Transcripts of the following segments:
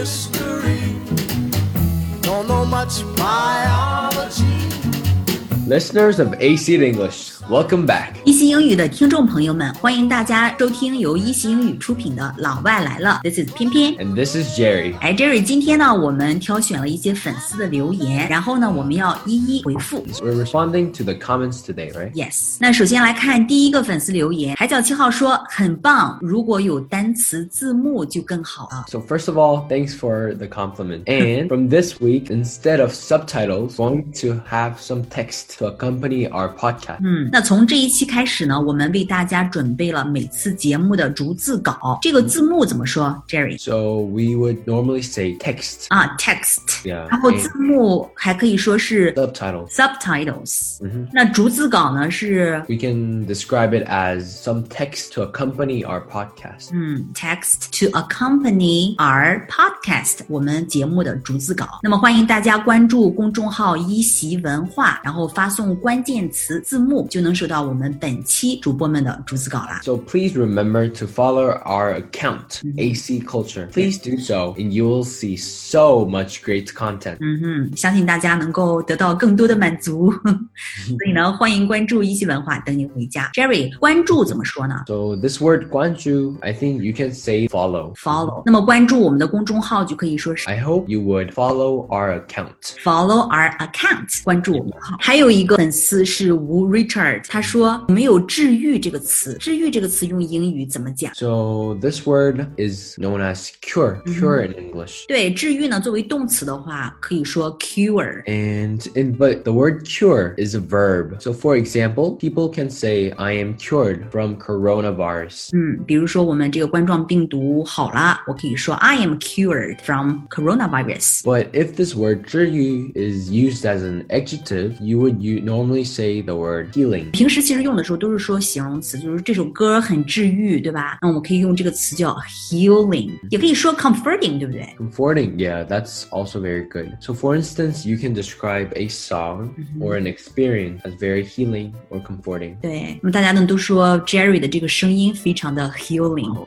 history. Don't know much biology. Listeners of AC English, welcome back. 一席英语的听众朋友们，欢迎大家收听由一席英语出品的《老外来了》，This is 偏偏。 And this is Jerry. 哎，Jerry，今天呢，我们挑选了一些粉丝的留言，然后呢，我们要一一回复。 We're responding to the comments today, right? Yes，那首先来看第一个粉丝留言，海角七号说很棒，如果有单词字幕就更好了。 So first of all, thanks for the compliment. And from this week, instead of subtitles, we're going to have some text to accompany our podcast. 嗯，那 从这一期开始呢，我们为大家准备了每次节目的逐字稿。这个字幕怎么说，Jerry？So we would normally say text, 啊，text。yeah, 然后字幕还可以说是 subtitles. subtitles。Mhm. 那逐字稿呢是 We can describe it as some text to accompany our podcast. 嗯，text to accompany our podcast，我们节目的逐字稿。那么欢迎大家关注公众号“一席文化”，然后发送关键词字幕，就能收到我们本期主播们的逐字稿啦。 So please remember to follow our account, AC Culture. Please do so, and you will see so much great content. 嗯哼，相信大家能够得到更多的满足，所以呢，欢迎关注一席文化，等你回家。Jerry，关注怎么说呢 So this word guanju, I think you can say follow. ？Follow。那么关注我们的公众号就可以说是 I hope you would follow our account. follow our account，关注我们的号。还有一个粉丝是吴 Richard， 他说没有治愈这个词，治愈这个词用英语怎么讲？ So this word is known as cure, cure in English. 对，治愈呢，作为动词的话，可以说 cure。 And in but the word cure is a verb. So for example, people can say I am cured from coronavirus. 嗯，比如说我们这个冠状病毒好了，我可以说 I am cured from coronavirus。 But if this word 治愈 is used as an adjective, you would you normally say the word healing. 平时其实用的时候都是说形容词，就是这首歌很治愈，对吧？那我们可以用这个词叫 healing，也可以说 comforting，对不对？Comforting, yeah, that's also very good. So, for instance, you can describe a song or an experience as very healing or comforting. 对，那么大家呢都说 Jerry 的这个声音非常的 healing。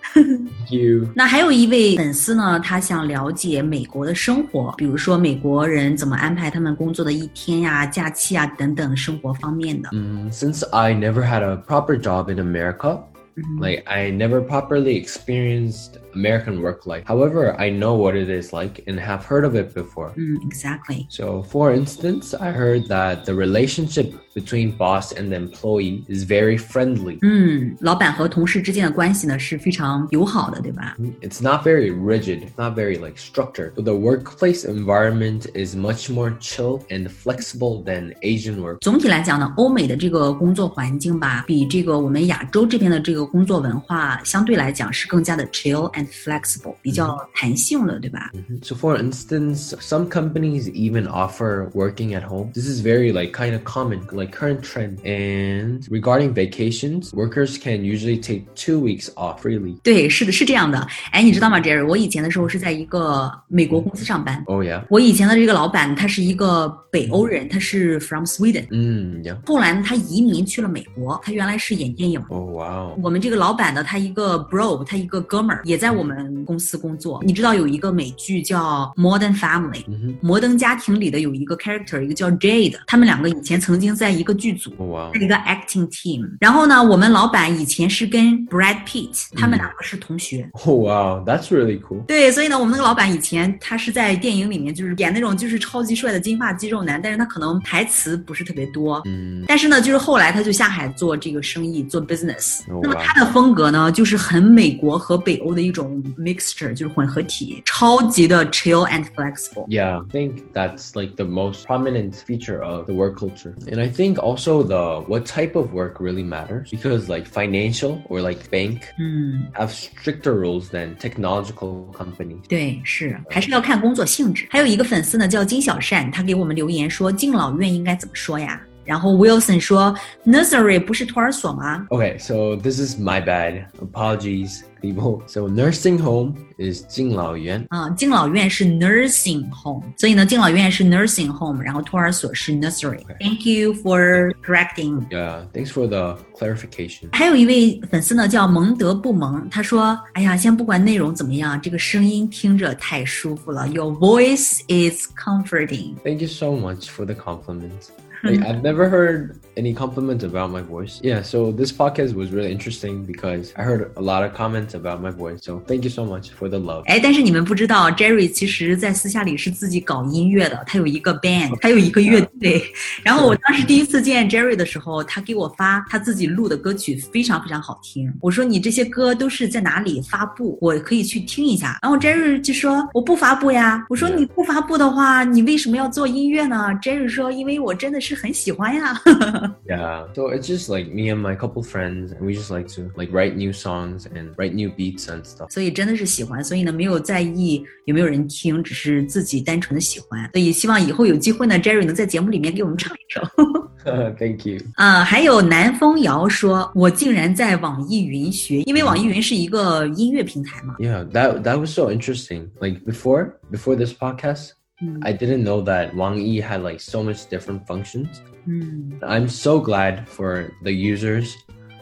You 那还有一位粉丝呢，他想了解美国的生活，比如说美国人怎么安排他们工作的一天呀、假期啊等等生活方面的。Mm, since I never had a proper job in America, mm-hmm. like I never properly experienced American work life. However, I know what it is like and have heard of it before. 嗯，exactly。 So, for instance, I heard that the relationship between boss and the employee is very friendly. 嗯，老板和同事之间的关系呢是非常友好的，对吧？ It's not very rigid, it's not very like structured. But the workplace environment is much more chill and flexible than Asian work. 总体来讲呢，欧美的这个工作环境吧，比这个我们亚洲这边的这个工作文化相对来讲是更加的 chill and flexible，比较弹性的，对吧？ So for instance, some companies even offer working at home. This is very like kind of common, like current trend. And regarding vacations, workers can usually take two weeks off freely. 对，是的，是这样的。哎，你知道吗，Jerry？我以前的时候是在一个美国公司上班。 Oh yeah. 我以前的这个老板他是一个北欧人，他是 from Sweden。 Mm, yeah. 后来呢，他移民去了美国。他原来是演电影。 Oh wow. 我们这个老板呢，他一个 bro，他一个哥们儿也在 我们公司工作。你知道有一个美剧叫《Modern Family》，Mhm. 摩登家庭里的有一个 character，一个叫 Jade，他们两个以前曾经在一个剧组。Oh 一个 acting team，然后呢，我们老板以前是跟 Brad Pitt，他们两个是同学。Oh wow. That's really cool. 对，所以呢，我们那个老板以前他是在电影里面就是演那种就是超级帅的金发肌肉男，但是他可能台词不是特别多。Mm, 但是呢，就是后来他就下海做这个生意，做 business。哦那么他的风格呢，就是很美国和北欧的一种mixture，就是混合体，超级的 chill and flexible。 Yeah, I think that's like the most prominent feature of the work culture. And I think also the what type of work really matters because like financial or like bank 嗯， have stricter rules than technological companies. 对，是还是要看工作性质。还有一个粉丝呢叫金小善，他给我们留言说敬老院应该怎么说呀 然后 Wilson 说 nursery 不是托儿所吗？ Okay, so this is my bad. Apologies, people. So nursing home is 敬老院.啊，敬老院是 nursing home，所以呢，敬老院是 nursing home，然后托儿所是 nursery。Thank you for correcting。 Yeah, thanks for the clarification. 还有一位粉丝呢，叫蒙德不萌，他说：“哎呀，先不管内容怎么样，这个声音听着太舒服了。Your voice is comforting。 Thank you so much for the compliments. Like, I've never heard any compliments about my voice. Yeah, so this podcast was really interesting because I heard a lot of comments about my voice. So thank you so much for the love. 哎，但是你们不知道，Jerry 其实在私下里是自己搞音乐的，他有一个 band，他有一个乐队。然后我当时第一次见 Jerry 的时候，他给我发他自己录的歌曲，非常非常好听。我说你这些歌都是在哪里发布？我可以去听一下。然后 Jerry 就说我不发布呀。我说你不发布的话，你为什么要做音乐呢？Jerry 说因为我真的是很喜欢呀。 Yeah. So it's just like me and my couple friends and we just like to like write new songs and write new beats and stuff. 所以真的是喜欢，所以呢没有在意有没有人听，只是自己单纯的喜欢。所以希望以后有机会呢，Jerry 能在节目里面给我们唱一首。 thank you. 啊、还有南风谣说，我竟然在网易云学，因为网易云是一个音乐平台嘛。 Yeah, that that was so interesting. Like before, before this podcast, Mm. I didn't know that Wang Yi had like so much different functions. 嗯 I'm so glad for the users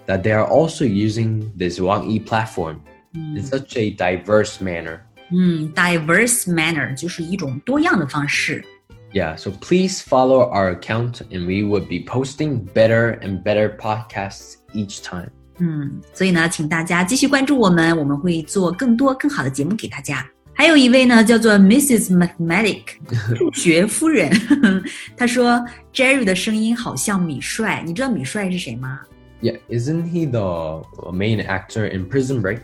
that they are also using this Wang Yi platform in 嗯 such a diverse manner. 嗯，diverse manner 就是一种多样的方式。 Yeah, so please follow our account and we would be posting better and better podcasts each time. 嗯，所以呢，请大家继续关注我们，我们会做更多更好的节目给大家。 还有一位呢，叫做 Mrs. Mathematic 数学夫人，她说 Jerry 的声音好像米帅，你知道米帅是谁吗？ Yeah, isn't he the main actor in Prison Break?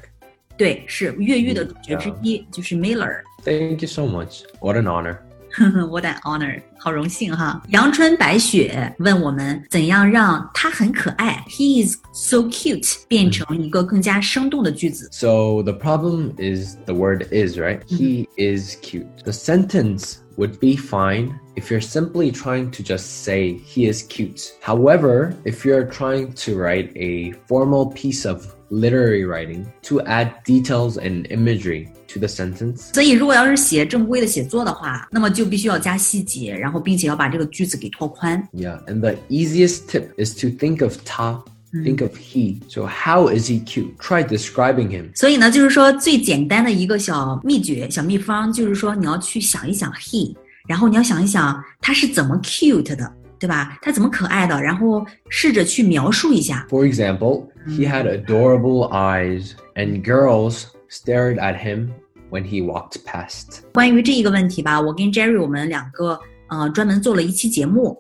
对，是越狱的主角之一，就是 Miller。 Thank you so much. What an honor. What an honor，好荣幸哈！阳春白雪问我们怎样让他很可爱，He is so cute 变成一个更加生动的句子。 So the problem is the word is, right? He is cute. The sentence would be fine if you're simply trying to just say he is cute. However, if you're trying to write a formal piece of literary writing to add details and imagery to the sentence, 所以，如果要是写正规的写作的话，那么就必须要加细节，然后并且要把这个句子给拓宽。 yeah, and the easiest tip is to think of ta, think of he. So how is he cute? Try describing him. 所以呢，就是说最简单的一个小秘诀、小秘方，就是说你要去想一想 he，然后你要想一想他是怎么 cute 的， 对吧？他怎么可爱的，然后试着去描述一下。 For example, he had adorable eyes, and girls stared at him when he walked past. 关于这一个问题吧，我跟 Jerry 我们两个呃专门做了一期节目，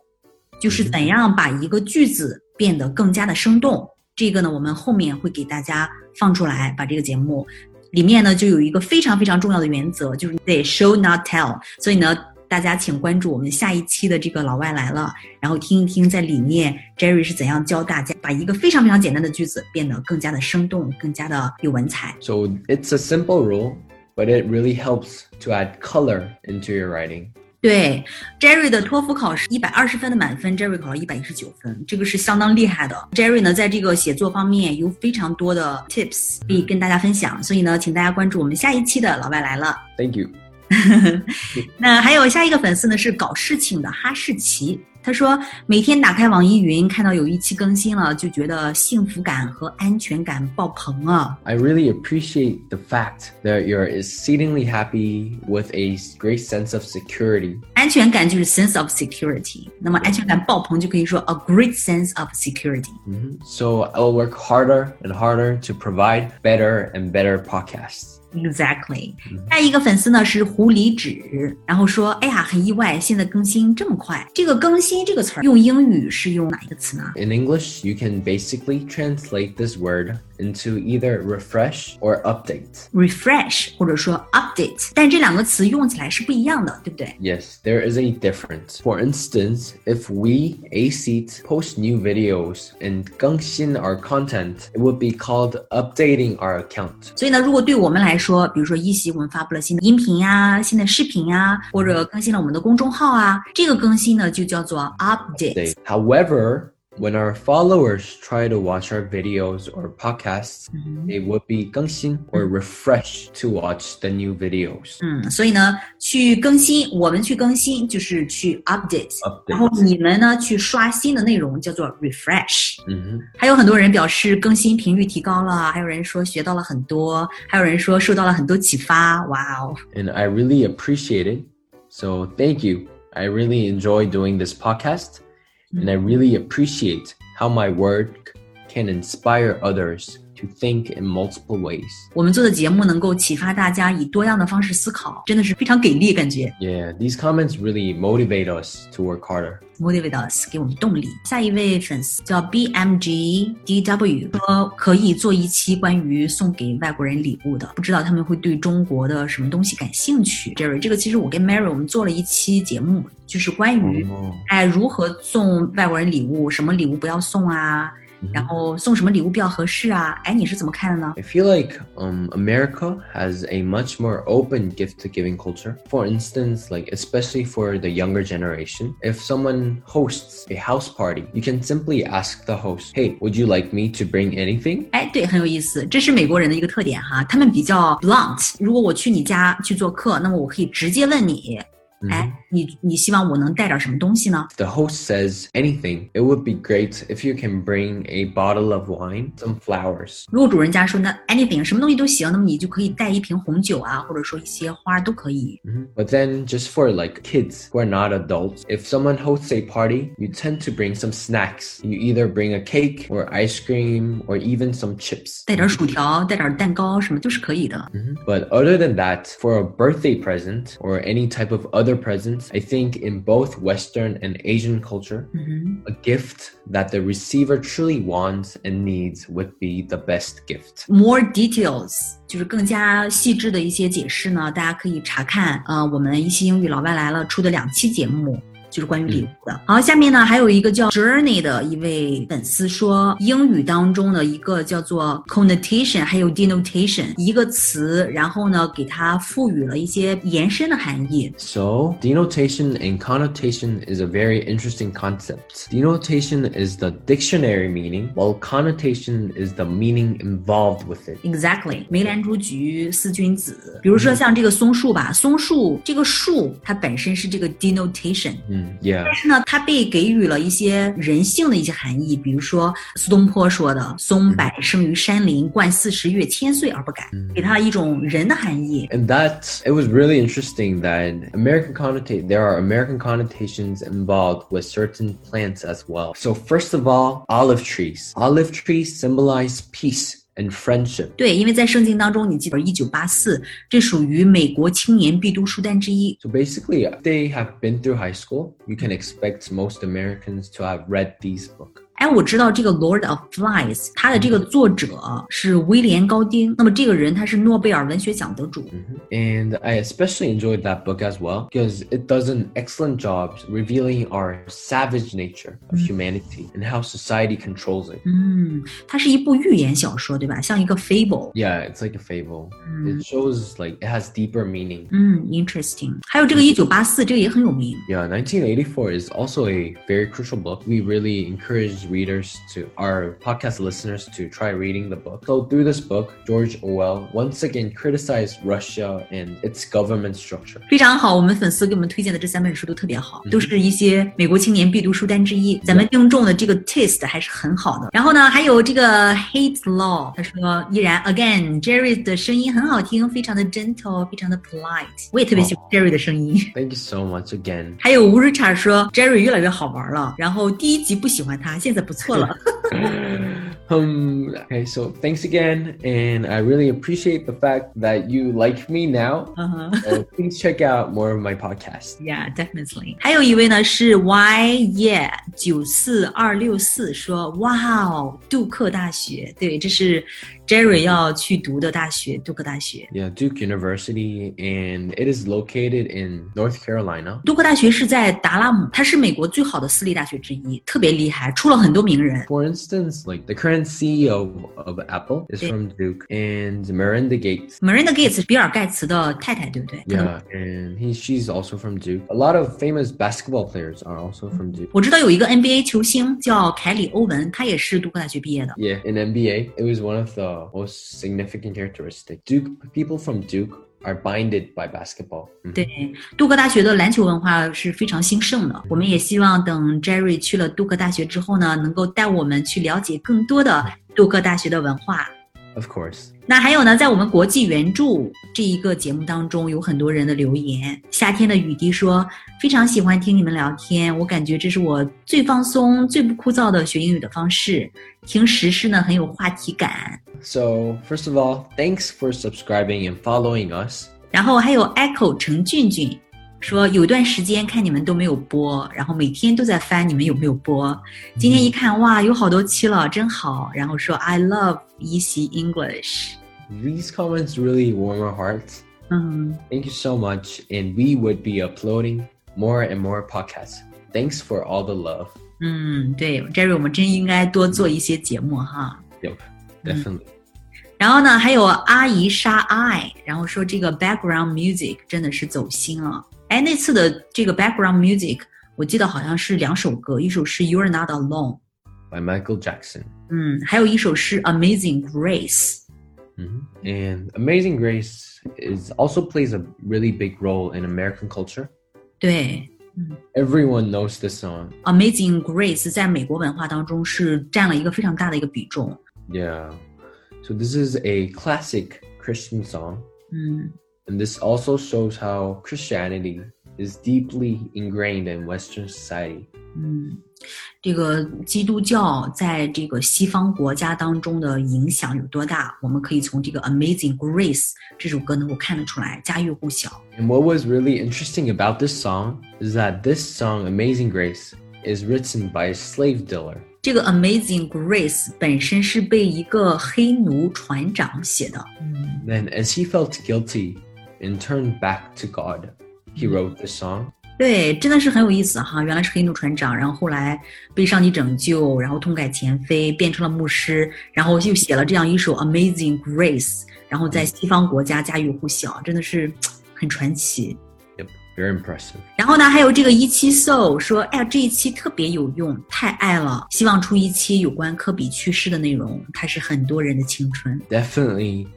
就是怎样把一个句子变得更加的生动。这个呢，我们后面会给大家放出来，把这个节目里面呢就有一个非常非常重要的原则，就是得 show not tell。所以呢， 大家请关注我们下一期的这个老外来了，然后听一听在里面 Jerry 是怎样教大家把一个非常非常简单的句子变得更加的生动，更加的有文采。 So it's a simple rule, but it really helps to add color into your writing. 对，Jerry 的托福考试一百二十分的满分，Jerry 考了一百一十九分，这个是相当厉害的。Jerry 呢，在这个写作方面有非常多的 tips 可以跟大家分享，所以呢，请大家关注我们下一期的老外来了。 Thank you. 那还有下一个粉丝呢是搞事情的哈士奇，他说每天打开网易云看到有一期更新了，就觉得幸福感和安全感爆棚啊。I really appreciate the fact that you're exceedingly happy with a great sense of security. 安全感就是 sense of security，那么安全感爆棚就可以说 a great sense of security。Mhm. So I'll work harder and harder to provide better and better podcasts. Exactly。下一个粉丝呢是狐狸纸，然后说：“哎呀，很意外，现在更新这么快。这个更新这个词儿用英语是用哪一个词呢？In English, you can basically translate this word into either refresh or update. refresh 或者说 update，但这两个词用起来是不一样的，对不对？ Yes, there is a difference. For instance, if we, A Seat, post new videos and 更新 our content, it would be called updating our account. 所以呢，如果对我们来说，比如说一席我们发布了新的音频呀、新的视频呀，或者更新了我们的公众号啊，这个更新呢就叫做 update。 However, when our followers try to watch our videos or podcasts, it would be 更新 or refresh to watch the new videos. 嗯，所以呢，去更新，我们去更新就是去 update， Update 然后你们呢去刷新的内容叫做 refresh。 Mhm. 还有很多人表示更新频率提高了，还有人说学到了很多，还有人说受到了很多启发。哇哦！ And I really appreciate it. So thank you. I really enjoy doing this podcast. And I really appreciate how my work can inspire others to think in multiple ways。我们做的节目能够启发大家以多样的方式思考，真的是非常给力，感觉。Yeah, these comments really motivate us to work harder. Motivate us，给我们动力。下一位粉丝叫 BMJDW，说可以做一期关于送给外国人礼物的，不知道他们会对中国的什么东西感兴趣。Jerry，这个其实我跟 Mary 我们做了一期节目，就是关于、oh. 哎如何送外国人礼物，什么礼物不要送啊。然后送什么礼物比较合适啊？哎，你是怎么看的呢？ I feel like um, America has a much more open gift to giving culture. For instance, like especially for the younger generation, if someone hosts a house party, you can simply ask the host, "Hey, would you like me to bring anything?" 哎，对，很有意思，这是美国人的一个特点哈，他们比较 blunt。如果我去你家去做客，那么我可以直接问你， 哎，你你希望我能带点什么东西呢？ The host says anything. It would be great if you can bring a bottle of wine, some flowers. 如果主人家说那 anything 什么东西都行，那么你就可以带一瓶红酒啊，或者说一些花都可以。 Mhm. But then, just for like kids who are not adults, if someone hosts a party, you tend to bring some snacks. You either bring a cake or ice cream or even some chips. 带点薯条，带点蛋糕，什么都是可以的。 Mhm. But other than that, for a birthday present or any type of other presents, I think in both Western and Asian culture, 嗯 a gift that the receiver truly wants and needs would be the best gift. 哼，more details 就是更加细致的一些解释呢，大家可以查看呃我们一期英语老外来了出的两期节目。 就是关于礼物的。好，下面呢还有一个叫 Journey 的一位粉丝说，英语当中的一个叫做 connotation，还有 denotation 一个词，然后呢给它赋予了一些延伸的含义。So, denotation and connotation is a very interesting concept. Denotation is the dictionary meaning, while connotation is the meaning involved with it. Exactly，梅兰竹菊四君子，比如说像这个松树吧，松树这个树它本身是这个 denotation，Mm, yeah. 但是呢，它被给予了一些人性的一些含义，比如说苏东坡说的“松柏生于山林，冠四十月，千岁而不改”，给它一种人的含义。 And that it was really interesting that American connotate there are American connotations involved with certain plants as well. So first of all, olive trees. Olive trees symbolize peace and friendship. 对，因为在圣经当中，你记得一九八四，这属于美国青年必读书单之一。 So basically, if they have been through high school, you can expect most Americans to have read these books. 哎，我知道这个《Lord of Flies》，它的这个作者是威廉高丁。那么这个人他是诺贝尔文学奖得主。 And I especially enjoyed that book as well because it does an excellent job revealing our savage nature of humanity and how society controls it. 嗯，它是一部寓言小说，对吧？像一个 fable。 Yeah, it's like a fable. It shows like it has deeper meaning. 嗯，interesting。还有这个一九八四，这个也很有名。 Yeah, 1984 is also a very crucial book. We really encourage readers to, our podcast listeners, to try reading the book. So, through this book, George Orwell once again criticized Russia and its government structure. 非常好，我们粉丝给我们推荐的这三本书都特别好，都是一些美国青年必读书单之一。咱们听众的这个 taste 还是很好的。然后呢，还有这个 Hate Law，他说依然 again Jerry 的声音很好听，非常的 gentle，非常的 polite。我也特别喜欢 Jerry 的声音。 Thank you so much again. 还有吴 Richard 说 Jerry 越来越好玩了，然后第一集不喜欢他，现在 不错了。 Um, okay, so thanks again, and I really appreciate the fact that you like me now. 嗯哼。 So please check out more of my podcast. Yeah, definitely. 还有一位呢是 Y Yeah 九四二六四说，哇哦，杜克大学，对，这是 Jerry 要去读的大学，杜克大学。 Yeah, Duke University, and it is located in North Carolina. 杜克大学是在达拉姆，它是美国最好的私立大学之一，特别厉害，出了很多名人。 For instance, like the current CEO of Apple is Yeah. from Duke, and Miranda Gates. Miranda Gates 是比尔盖茨的太太，对不对？ Yeah, and he she's also from Duke. A lot of famous basketball players are also from Duke. 我知道有一个 NBA 球星叫凯里欧文，他也是杜克大学毕业的。 Yeah, in NBA, it was one of the most significant characteristic. Duke people from Duke are binded by basketball. 对，杜克大学的篮球文化是非常兴盛的。我们也希望等 Jerry 去了杜克大学之后呢，能够带我们去了解更多的杜克大学的文化。Of course. 那还有呢，在我们国际援助这一个节目当中，有很多人的留言。夏天的雨滴说，非常喜欢听你们聊天，我感觉这是我最放松、最不枯燥的学英语的方式。听时事呢，很有话题感。 So, first of all, thanks for subscribing and following us. 然后还有 Echo 陈俊俊 说，有段时间看你们都没有播，然后每天都在翻你们有没有播。今天一看，哇，有好多期了，真好。然后说 I love 一席 English。 These comments really warm our hearts. 嗯， Thank you so much, and we would be uploading more and more podcasts. Thanks for all the love. 嗯，对，Jerry，我们真应该多做一些节目哈。 Yep, definitely. 然后呢，还有阿姨沙爱，然后说这个 background music 真的是走心了。 哎，那次的这个 background music，我记得好像是两首歌，一首是 You're Not Alone， By Michael Jackson. 嗯，还有一首是 Amazing Grace。 Mhm. And Amazing Grace is also plays a really big role in American culture. 对 Everyone knows this song. ，Amazing Grace 在美国文化当中是占了一个非常大的一个比重。 Yeah. So this is a classic Christian song, 嗯， and this also shows how Christianity is deeply ingrained in Western society. 嗯，这个基督教在这个西方国家当中的影响有多大？我们可以从这个《Amazing Grace》这首歌能够看得出来，家喻户晓。 And what was really interesting about this song is that this song, Amazing Grace, is written by a slave dealer. 这个《Amazing Grace》本身是被一个黑奴船长写的。嗯 Then, as he felt guilty and turned back to God, he wrote this song. 对，真的是很有意思哈！原来是黑奴船长，然后后来被上帝拯救，然后痛改前非，变成了牧师，然后又写了这样一首《Amazing Grace》，然后在西方国家家喻户晓，真的是很传奇。 Yep, very impressive. 然后呢，还有这个一期 so 说，哎呀，这一期特别有用，太爱了，希望出一期有关科比去世的内容，它是很多人的青春。 Definitely,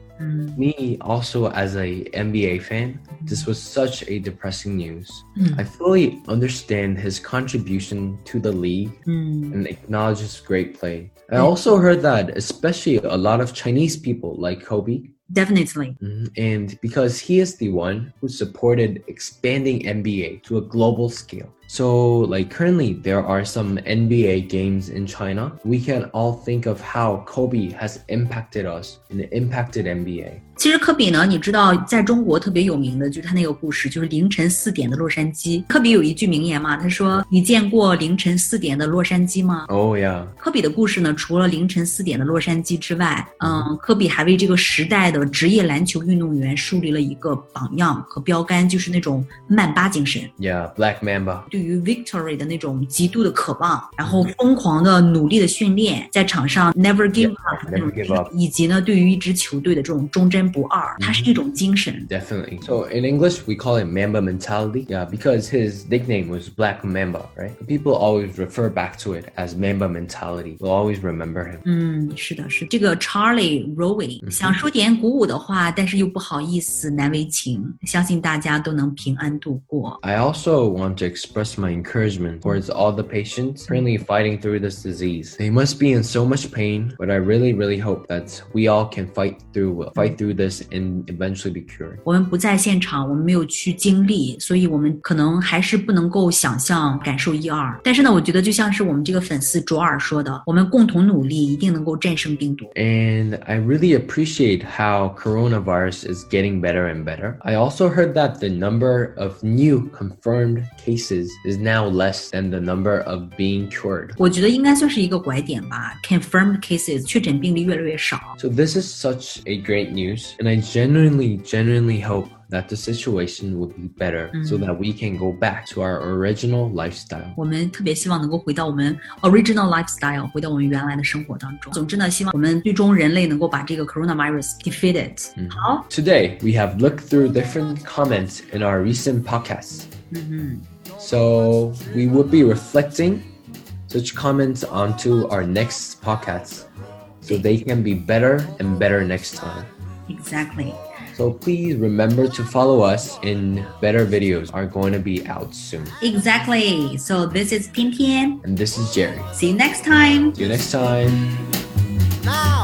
Me also as a NBA fan, this was such a depressing news. Mm. I fully understand his contribution to the league mm. and acknowledge his great play. I hmm. also heard that especially a lot of Chinese people like Kobe Definitely. Mm-hmm. And because he is the one who supported expanding NBA to a global scale, So, like currently, there are some NBA games in China. We can all think of how Kobe has impacted us and impacted NBA. 其实科比呢，你知道，在中国特别有名的就是他那个故事，就是凌晨四点的洛杉矶。科比有一句名言嘛，他说：“你见过凌晨四点的洛杉矶吗？” Oh, yeah. 科比的故事呢，除了凌晨四点的洛杉矶之外，嗯，科比还为这个时代的职业篮球运动员树立了一个榜样和标杆，就是那种曼巴精神， Yeah, Black Mamba. 对 于 victory 的那种极度的渴望，然后疯狂的努力的训练，在场上 never give up 那种 never give up 以及呢，对于一支球队的这种忠贞不二，它是一种精神。 Definitely. So in English, we call it Mamba mentality. Yeah, because his nickname was Black Mamba, right? People always refer back to it as Mamba mentality. We'll always remember him. 嗯，是的，是这个 Charlie Rowe 想说点鼓 舞的话，但是又不好意思，难为情。相信大家都能平安度过。 I also want to express my encouragement towards all the patients currently fighting through this disease. They must be in so much pain, but I really, really hope that we all can fight through fight through this and eventually be cured. 我们不在现场，我们没有去经历，所以我们可能还是不能够想象、感受一二。但是呢，我觉得就像是我们这个粉丝卓尔说的，我们共同努力，一定能够战胜病毒。 And I really appreciate how coronavirus is getting better and better. I also heard that the number of new confirmed cases is now less than the number of being cured. 我觉得应该算是一个拐点吧。Confirmed cases 确诊病例越来越少。 So this is such a great news, and I genuinely, genuinely hope that the situation will be better so that we can go back to our original lifestyle. 我们特别希望能够回到我们 original lifestyle，回到我们原来的生活当中。总之呢，希望我们最终人类能够把这个 coronavirus defeated。好， Today, we have looked through different comments in our recent podcasts. So we will be reflecting such comments onto our next podcasts so they can be better and better next time. exactly。So please remember to follow us and better videos are going to be out soon. Exactly. So this is 天天。And this is Jerry. See you next time. See you next time. Now